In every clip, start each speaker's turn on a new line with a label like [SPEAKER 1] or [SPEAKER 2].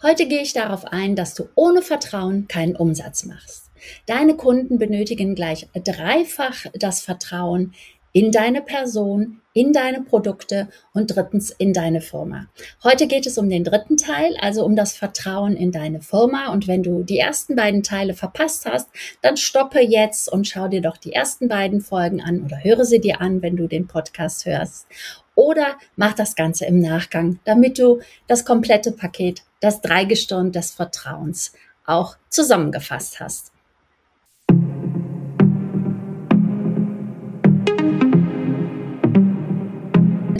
[SPEAKER 1] Heute gehe ich darauf ein, dass du ohne Vertrauen keinen Umsatz machst. Deine Kunden benötigen gleich dreifach das Vertrauen in deine Person, in deine Produkte und drittens in deine Firma. Heute geht es um den dritten Teil, also um das Vertrauen in deine Firma. Und wenn du die ersten beiden Teile verpasst hast, dann stoppe jetzt und schau dir doch die ersten beiden Folgen an oder höre sie dir an, wenn du den Podcast hörst. Oder mach das Ganze im Nachgang, damit du das komplette Paket, das Dreigestirn des Vertrauens auch zusammengefasst hast.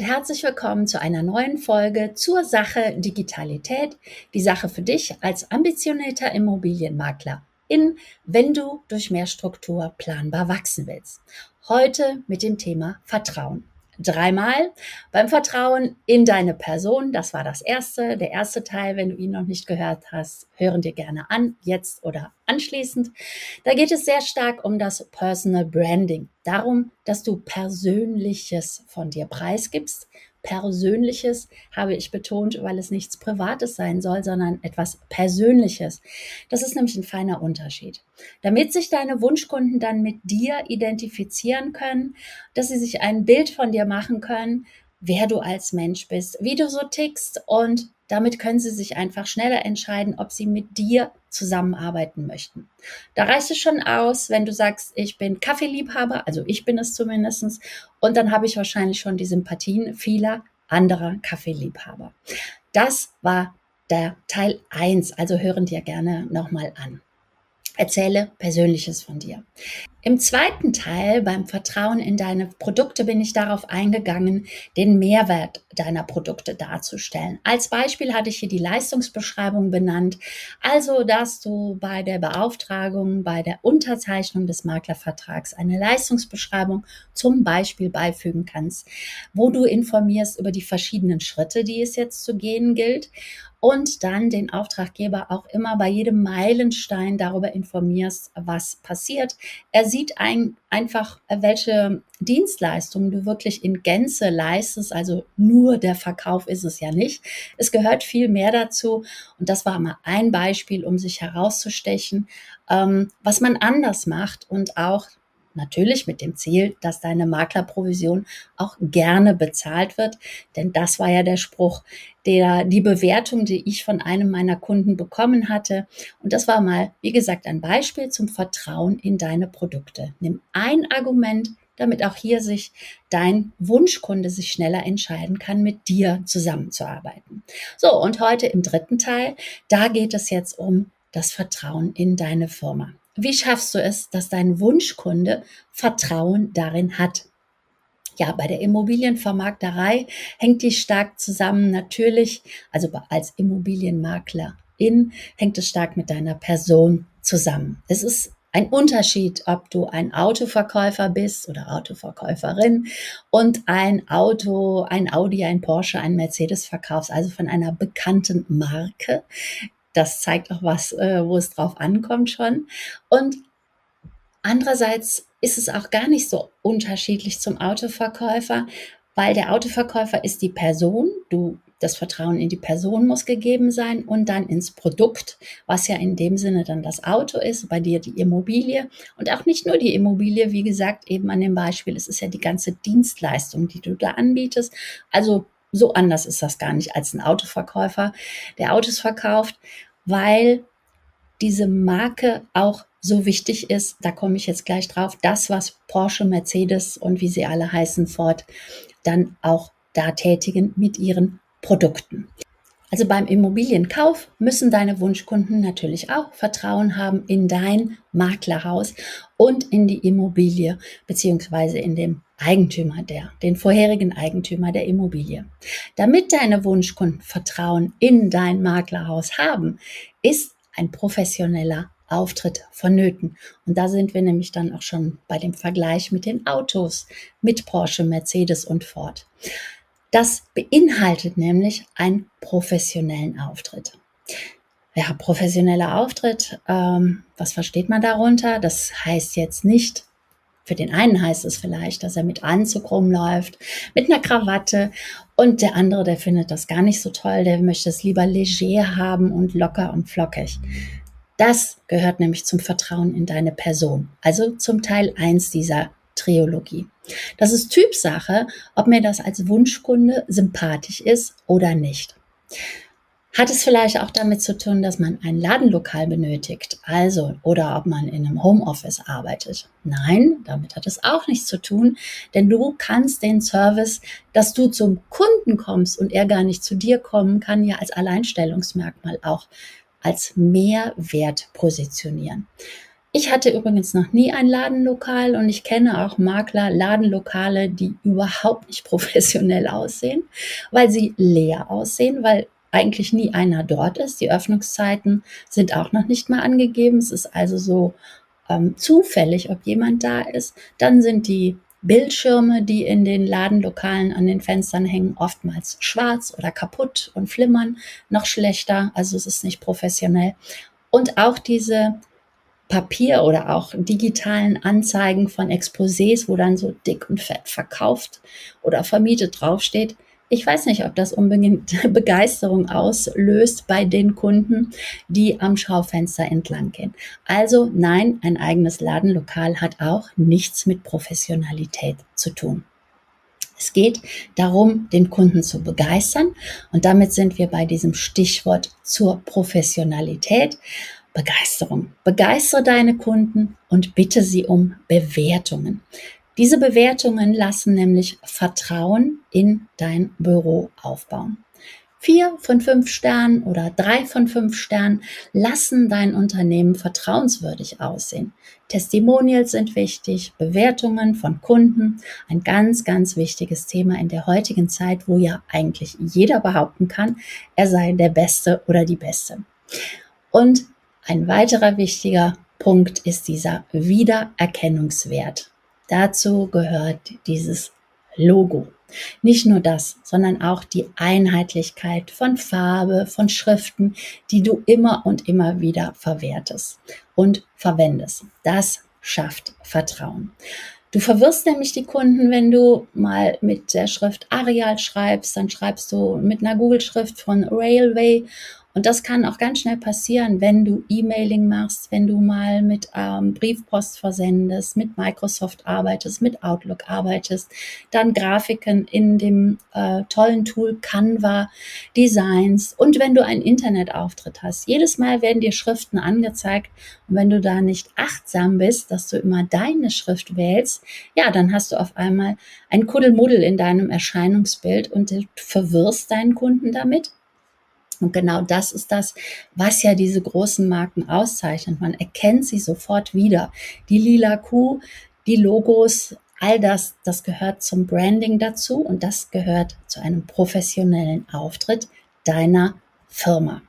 [SPEAKER 1] herzlich willkommen zu einer neuen Folge zur Sache Digitalität. Die Sache für dich als ambitionierter Immobilienmakler in, wenn du durch mehr Struktur planbar wachsen willst. Heute mit dem Thema Vertrauen dreimal. Beim Vertrauen in deine Person, das war das erste, der erste Teil. Wenn du ihn noch nicht gehört hast, hören dir gerne an, jetzt oder anschließend. Da geht es sehr stark um das Personal Branding. Darum, dass du Persönliches von dir preisgibst, Persönliches habe ich betont, weil es nichts Privates sein soll, sondern etwas Persönliches. Das ist nämlich ein feiner Unterschied. Damit sich deine Wunschkunden dann mit dir identifizieren können, dass sie sich ein Bild von dir machen können, wer du als Mensch bist, wie du so tickst und damit können sie sich einfach schneller entscheiden, ob sie mit dir zusammenarbeiten möchten. Da reicht es schon aus, wenn du sagst, ich bin Kaffeeliebhaber, also ich bin es zumindestens, und dann habe ich wahrscheinlich schon die Sympathien vieler anderer Kaffeeliebhaber. Das war der Teil 1, also hören dir gerne nochmal an. Erzähle Persönliches von dir. Im zweiten Teil, beim Vertrauen in deine Produkte, bin ich darauf eingegangen, den Mehrwert deiner Produkte darzustellen. Als Beispiel hatte ich hier die Leistungsbeschreibung benannt, also dass du bei der Beauftragung, bei der Unterzeichnung des Maklervertrags eine Leistungsbeschreibung zum Beispiel beifügen kannst, wo du informierst über die verschiedenen Schritte, die es jetzt zu gehen gilt und dann den Auftraggeber auch immer bei jedem Meilenstein darüber informierst, was passiert. Er sieht ein, einfach, welche Dienstleistungen du wirklich in Gänze leistest. Also nur der Verkauf ist es ja nicht. Es gehört viel mehr dazu. Und das war mal ein Beispiel, um sich herauszustechen, ähm, was man anders macht und auch Natürlich mit dem Ziel, dass deine Maklerprovision auch gerne bezahlt wird. Denn das war ja der Spruch, der, die Bewertung, die ich von einem meiner Kunden bekommen hatte. Und das war mal, wie gesagt, ein Beispiel zum Vertrauen in deine Produkte. Nimm ein Argument, damit auch hier sich dein Wunschkunde sich schneller entscheiden kann, mit dir zusammenzuarbeiten. So, und heute im dritten Teil, da geht es jetzt um das Vertrauen in deine Firma. Wie schaffst du es, dass dein Wunschkunde Vertrauen darin hat? Ja, bei der Immobilienvermarkterei hängt die stark zusammen. Natürlich, also als Immobilienmaklerin hängt es stark mit deiner Person zusammen. Es ist ein Unterschied, ob du ein Autoverkäufer bist oder Autoverkäuferin und ein Auto, ein Audi, ein Porsche, ein Mercedes verkaufst, also von einer bekannten Marke das zeigt auch was, äh, wo es drauf ankommt schon. Und andererseits ist es auch gar nicht so unterschiedlich zum Autoverkäufer, weil der Autoverkäufer ist die Person, du das Vertrauen in die Person muss gegeben sein und dann ins Produkt, was ja in dem Sinne dann das Auto ist, bei dir die Immobilie und auch nicht nur die Immobilie, wie gesagt, eben an dem Beispiel, es ist ja die ganze Dienstleistung, die du da anbietest. Also so anders ist das gar nicht als ein Autoverkäufer, der Autos verkauft weil diese Marke auch so wichtig ist, da komme ich jetzt gleich drauf, das, was Porsche, Mercedes und wie sie alle heißen, Ford, dann auch da tätigen mit ihren Produkten. Also beim Immobilienkauf müssen deine Wunschkunden natürlich auch Vertrauen haben in dein Maklerhaus und in die Immobilie beziehungsweise in dem Eigentümer der, den vorherigen Eigentümer der Immobilie. Damit deine Wunschkunden Vertrauen in dein Maklerhaus haben, ist ein professioneller Auftritt vonnöten. Und da sind wir nämlich dann auch schon bei dem Vergleich mit den Autos, mit Porsche, Mercedes und Ford. Das beinhaltet nämlich einen professionellen Auftritt. Ja, professioneller Auftritt, ähm, was versteht man darunter? Das heißt jetzt nicht, Für den einen heißt es vielleicht, dass er mit Anzug rumläuft, mit einer Krawatte und der andere, der findet das gar nicht so toll, der möchte es lieber leger haben und locker und flockig. Das gehört nämlich zum Vertrauen in deine Person, also zum Teil eins dieser Triologie. Das ist Typsache, ob mir das als Wunschkunde sympathisch ist oder nicht. Hat es vielleicht auch damit zu tun, dass man ein Ladenlokal benötigt, also oder ob man in einem Homeoffice arbeitet? Nein, damit hat es auch nichts zu tun, denn du kannst den Service, dass du zum Kunden kommst und er gar nicht zu dir kommen kann, ja als Alleinstellungsmerkmal auch als Mehrwert positionieren. Ich hatte übrigens noch nie ein Ladenlokal und ich kenne auch Makler Ladenlokale, die überhaupt nicht professionell aussehen, weil sie leer aussehen, weil eigentlich nie einer dort ist. Die Öffnungszeiten sind auch noch nicht mal angegeben. Es ist also so ähm, zufällig, ob jemand da ist. Dann sind die Bildschirme, die in den Ladenlokalen an den Fenstern hängen, oftmals schwarz oder kaputt und flimmern. Noch schlechter, also es ist nicht professionell. Und auch diese Papier oder auch digitalen Anzeigen von Exposés, wo dann so dick und fett verkauft oder vermietet draufsteht, ich weiß nicht, ob das unbedingt Begeisterung auslöst bei den Kunden, die am Schaufenster entlang gehen. Also nein, ein eigenes Ladenlokal hat auch nichts mit Professionalität zu tun. Es geht darum, den Kunden zu begeistern und damit sind wir bei diesem Stichwort zur Professionalität. Begeisterung. Begeistere deine Kunden und bitte sie um Bewertungen. Diese Bewertungen lassen nämlich Vertrauen in dein Büro aufbauen. Vier von fünf Sternen oder drei von fünf Sternen lassen dein Unternehmen vertrauenswürdig aussehen. Testimonials sind wichtig, Bewertungen von Kunden, ein ganz, ganz wichtiges Thema in der heutigen Zeit, wo ja eigentlich jeder behaupten kann, er sei der Beste oder die Beste. Und ein weiterer wichtiger Punkt ist dieser Wiedererkennungswert. Dazu gehört dieses Logo. Nicht nur das, sondern auch die Einheitlichkeit von Farbe, von Schriften, die du immer und immer wieder verwertest und verwendest. Das schafft Vertrauen. Du verwirrst nämlich die Kunden, wenn du mal mit der Schrift Arial schreibst, dann schreibst du mit einer Google-Schrift von Railway und das kann auch ganz schnell passieren, wenn du E-Mailing machst, wenn du mal mit ähm, Briefpost versendest, mit Microsoft arbeitest, mit Outlook arbeitest, dann Grafiken in dem äh, tollen Tool Canva Designs und wenn du einen Internetauftritt hast. Jedes Mal werden dir Schriften angezeigt und wenn du da nicht achtsam bist, dass du immer deine Schrift wählst, ja, dann hast du auf einmal ein Kuddelmuddel in deinem Erscheinungsbild und du verwirrst deinen Kunden damit und genau das ist das, was ja diese großen Marken auszeichnet. Man erkennt sie sofort wieder. Die lila Kuh, die Logos, all das, das gehört zum Branding dazu und das gehört zu einem professionellen Auftritt deiner Firma.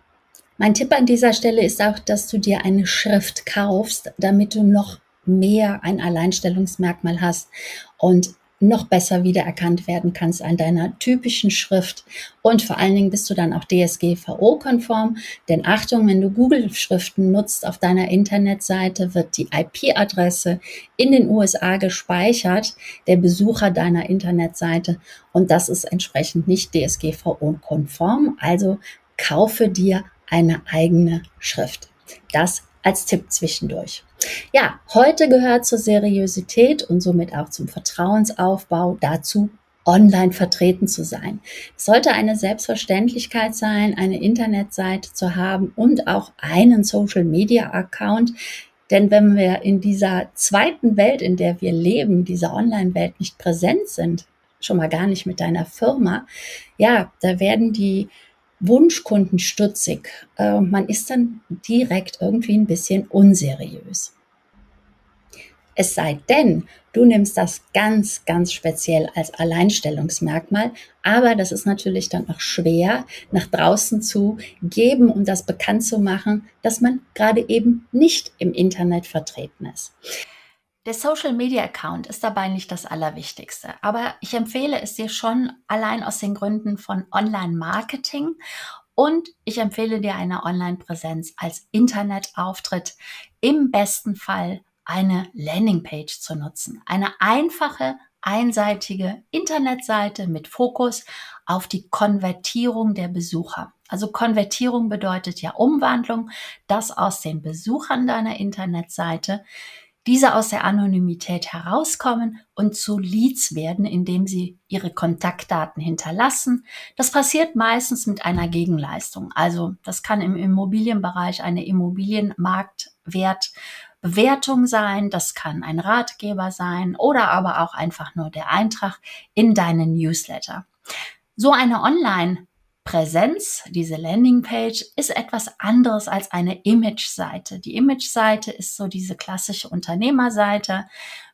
[SPEAKER 1] Mein Tipp an dieser Stelle ist auch, dass du dir eine Schrift kaufst, damit du noch mehr ein Alleinstellungsmerkmal hast und noch besser wiedererkannt werden kannst an deiner typischen Schrift. Und vor allen Dingen bist du dann auch DSGVO-konform. Denn Achtung, wenn du Google-Schriften nutzt auf deiner Internetseite, wird die IP-Adresse in den USA gespeichert, der Besucher deiner Internetseite. Und das ist entsprechend nicht DSGVO-konform. Also kaufe dir eine eigene Schrift. Das als Tipp zwischendurch. Ja, heute gehört zur Seriosität und somit auch zum Vertrauensaufbau dazu, online vertreten zu sein. Es sollte eine Selbstverständlichkeit sein, eine Internetseite zu haben und auch einen Social-Media-Account. Denn wenn wir in dieser zweiten Welt, in der wir leben, dieser Online-Welt nicht präsent sind, schon mal gar nicht mit deiner Firma, ja, da werden die Wunschkunden stutzig. Äh, man ist dann direkt irgendwie ein bisschen unseriös. Es sei denn, du nimmst das ganz, ganz speziell als Alleinstellungsmerkmal, aber das ist natürlich dann auch schwer nach draußen zu geben und das bekannt zu machen, dass man gerade eben nicht im Internet vertreten ist. Der Social Media Account ist dabei nicht das Allerwichtigste, aber ich empfehle es dir schon allein aus den Gründen von Online-Marketing und ich empfehle dir eine Online-Präsenz als Internetauftritt, im besten Fall eine Landingpage zu nutzen. Eine einfache, einseitige Internetseite mit Fokus auf die Konvertierung der Besucher. Also Konvertierung bedeutet ja Umwandlung, dass aus den Besuchern deiner Internetseite diese aus der Anonymität herauskommen und zu Leads werden, indem sie ihre Kontaktdaten hinterlassen. Das passiert meistens mit einer Gegenleistung. Also das kann im Immobilienbereich eine Immobilienmarktwertbewertung sein, das kann ein Ratgeber sein oder aber auch einfach nur der Eintrag in deinen Newsletter. So eine Online Präsenz, diese Landingpage, ist etwas anderes als eine Image-Seite. Die Image-Seite ist so diese klassische Unternehmerseite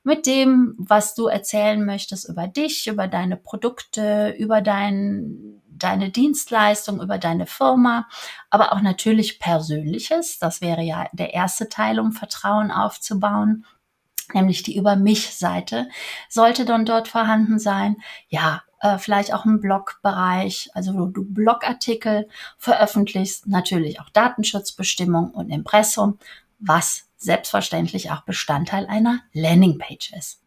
[SPEAKER 1] mit dem, was du erzählen möchtest über dich, über deine Produkte, über dein, deine Dienstleistung, über deine Firma, aber auch natürlich Persönliches. Das wäre ja der erste Teil, um Vertrauen aufzubauen nämlich die Über mich-Seite, sollte dann dort vorhanden sein. Ja, äh, vielleicht auch ein Blogbereich, also wo du Blogartikel veröffentlichst, natürlich auch Datenschutzbestimmung und Impressum, was selbstverständlich auch Bestandteil einer Landingpage ist.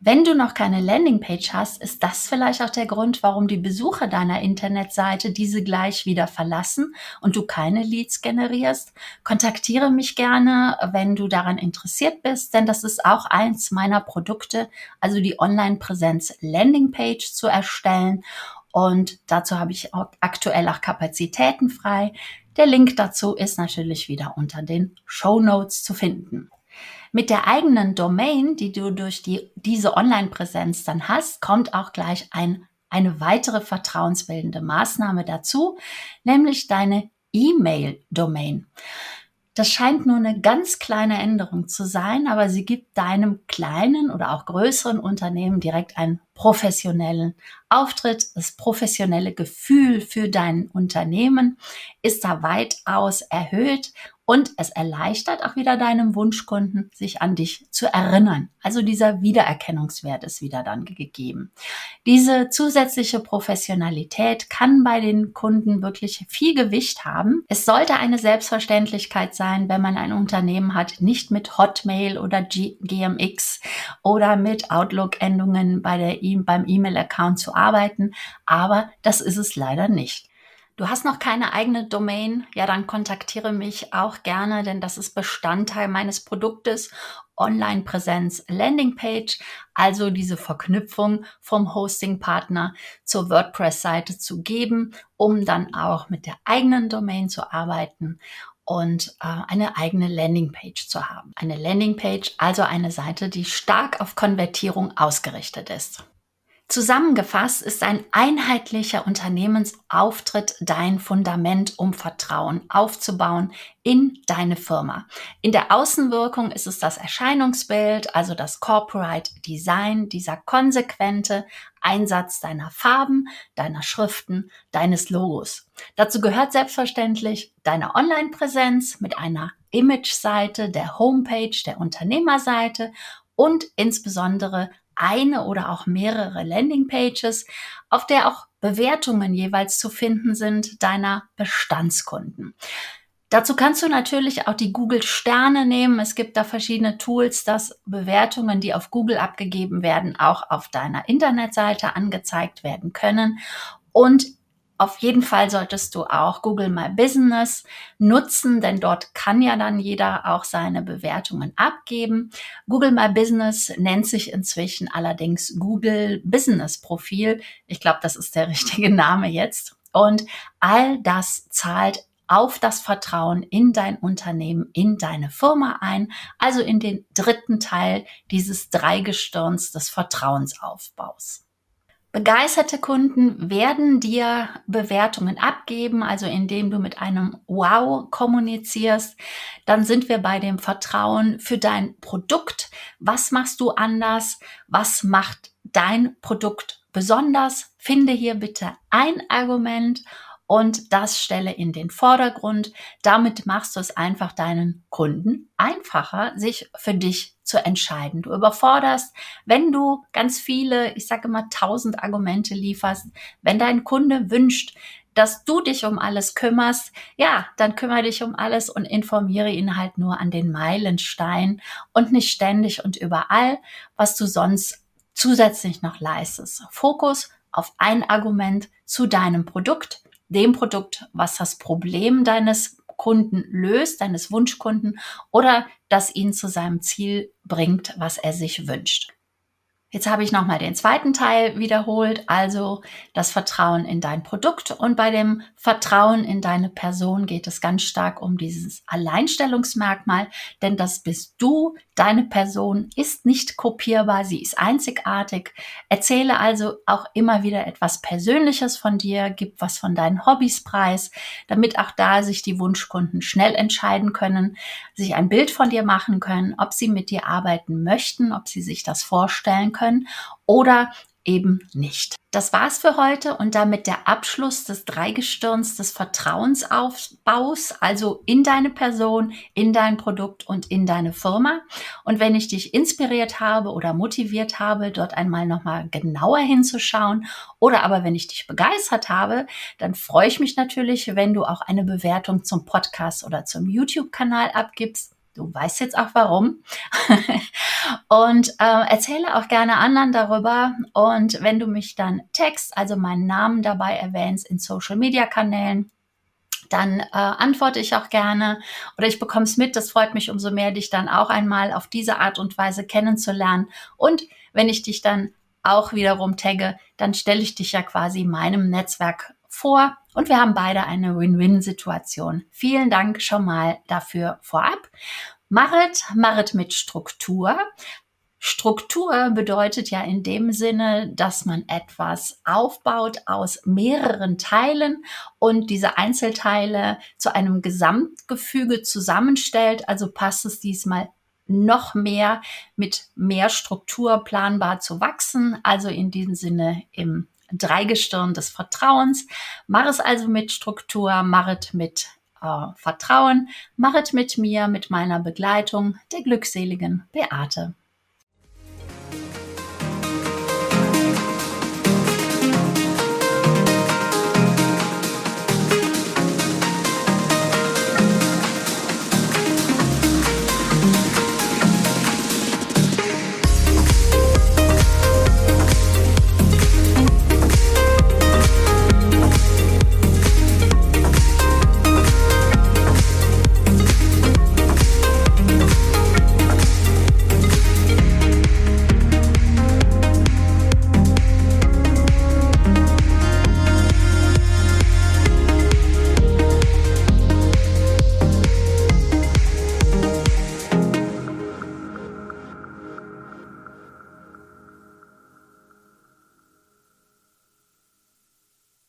[SPEAKER 1] Wenn du noch keine Landingpage hast, ist das vielleicht auch der Grund, warum die Besucher deiner Internetseite diese gleich wieder verlassen und du keine Leads generierst. Kontaktiere mich gerne, wenn du daran interessiert bist, denn das ist auch eins meiner Produkte, also die Online-Präsenz Landingpage zu erstellen. Und dazu habe ich auch aktuell auch Kapazitäten frei. Der Link dazu ist natürlich wieder unter den Show Notes zu finden. Mit der eigenen Domain, die du durch die, diese Online-Präsenz dann hast, kommt auch gleich ein, eine weitere vertrauensbildende Maßnahme dazu, nämlich deine E-Mail-Domain. Das scheint nur eine ganz kleine Änderung zu sein, aber sie gibt deinem kleinen oder auch größeren Unternehmen direkt einen professionellen Auftritt. Das professionelle Gefühl für dein Unternehmen ist da weitaus erhöht und es erleichtert auch wieder deinem Wunschkunden, sich an dich zu erinnern. Also dieser Wiedererkennungswert ist wieder dann gegeben. Diese zusätzliche Professionalität kann bei den Kunden wirklich viel Gewicht haben. Es sollte eine Selbstverständlichkeit sein, wenn man ein Unternehmen hat, nicht mit Hotmail oder GMX oder mit Outlook-Endungen bei e beim E-Mail-Account zu arbeiten. Aber das ist es leider nicht. Du hast noch keine eigene Domain? Ja, dann kontaktiere mich auch gerne, denn das ist Bestandteil meines Produktes Online-Präsenz Landingpage, also diese Verknüpfung vom Hosting-Partner zur WordPress-Seite zu geben, um dann auch mit der eigenen Domain zu arbeiten und äh, eine eigene Landingpage zu haben. Eine Landingpage, also eine Seite, die stark auf Konvertierung ausgerichtet ist. Zusammengefasst ist ein einheitlicher Unternehmensauftritt dein Fundament, um Vertrauen aufzubauen in deine Firma. In der Außenwirkung ist es das Erscheinungsbild, also das Corporate Design, dieser konsequente Einsatz deiner Farben, deiner Schriften, deines Logos. Dazu gehört selbstverständlich deine Online-Präsenz mit einer Image-Seite, der Homepage, der Unternehmerseite und insbesondere eine oder auch mehrere Landingpages, auf der auch Bewertungen jeweils zu finden sind deiner Bestandskunden. Dazu kannst du natürlich auch die Google Sterne nehmen. Es gibt da verschiedene Tools, dass Bewertungen, die auf Google abgegeben werden, auch auf deiner Internetseite angezeigt werden können. Und auf jeden Fall solltest du auch Google My Business nutzen, denn dort kann ja dann jeder auch seine Bewertungen abgeben. Google My Business nennt sich inzwischen allerdings Google Business Profil. Ich glaube, das ist der richtige Name jetzt. Und all das zahlt auf das Vertrauen in dein Unternehmen, in deine Firma ein, also in den dritten Teil dieses Dreigestirns des Vertrauensaufbaus. Begeisterte Kunden werden dir Bewertungen abgeben, also indem du mit einem Wow kommunizierst. Dann sind wir bei dem Vertrauen für dein Produkt. Was machst du anders? Was macht dein Produkt besonders? Finde hier bitte ein Argument und das stelle in den Vordergrund. Damit machst du es einfach deinen Kunden einfacher, sich für dich zu entscheiden. Du überforderst, wenn du ganz viele, ich sage immer tausend Argumente lieferst, wenn dein Kunde wünscht, dass du dich um alles kümmerst, ja, dann kümmere dich um alles und informiere ihn halt nur an den Meilenstein und nicht ständig und überall, was du sonst zusätzlich noch leistest. Fokus auf ein Argument zu deinem Produkt, dem Produkt, was das Problem deines Kunden löst, deines Wunschkunden oder das ihn zu seinem Ziel bringt, was er sich wünscht. Jetzt habe ich nochmal den zweiten Teil wiederholt, also das Vertrauen in dein Produkt. Und bei dem Vertrauen in deine Person geht es ganz stark um dieses Alleinstellungsmerkmal, denn das bist du. Deine Person ist nicht kopierbar, sie ist einzigartig. Erzähle also auch immer wieder etwas Persönliches von dir, gib was von deinen Hobbys preis, damit auch da sich die Wunschkunden schnell entscheiden können, sich ein Bild von dir machen können, ob sie mit dir arbeiten möchten, ob sie sich das vorstellen können oder eben nicht. Das war's für heute und damit der Abschluss des Dreigestirns des Vertrauensaufbaus, also in deine Person, in dein Produkt und in deine Firma. Und wenn ich dich inspiriert habe oder motiviert habe, dort einmal nochmal genauer hinzuschauen oder aber wenn ich dich begeistert habe, dann freue ich mich natürlich, wenn du auch eine Bewertung zum Podcast oder zum YouTube-Kanal abgibst. Du weißt jetzt auch warum. und äh, erzähle auch gerne anderen darüber. Und wenn du mich dann text, also meinen Namen dabei erwähnst in Social Media Kanälen, dann äh, antworte ich auch gerne oder ich bekomme es mit. Das freut mich umso mehr, dich dann auch einmal auf diese Art und Weise kennenzulernen. Und wenn ich dich dann auch wiederum tagge, dann stelle ich dich ja quasi meinem Netzwerk vor und wir haben beide eine Win-Win-Situation. Vielen Dank schon mal dafür vorab. Machet, machet mit Struktur. Struktur bedeutet ja in dem Sinne, dass man etwas aufbaut aus mehreren Teilen und diese Einzelteile zu einem Gesamtgefüge zusammenstellt. Also passt es diesmal noch mehr mit mehr Struktur planbar zu wachsen. Also in diesem Sinne im Dreigestirn des Vertrauens. Mach es also mit Struktur, mach es mit äh, Vertrauen, mach es mit mir, mit meiner Begleitung, der glückseligen Beate.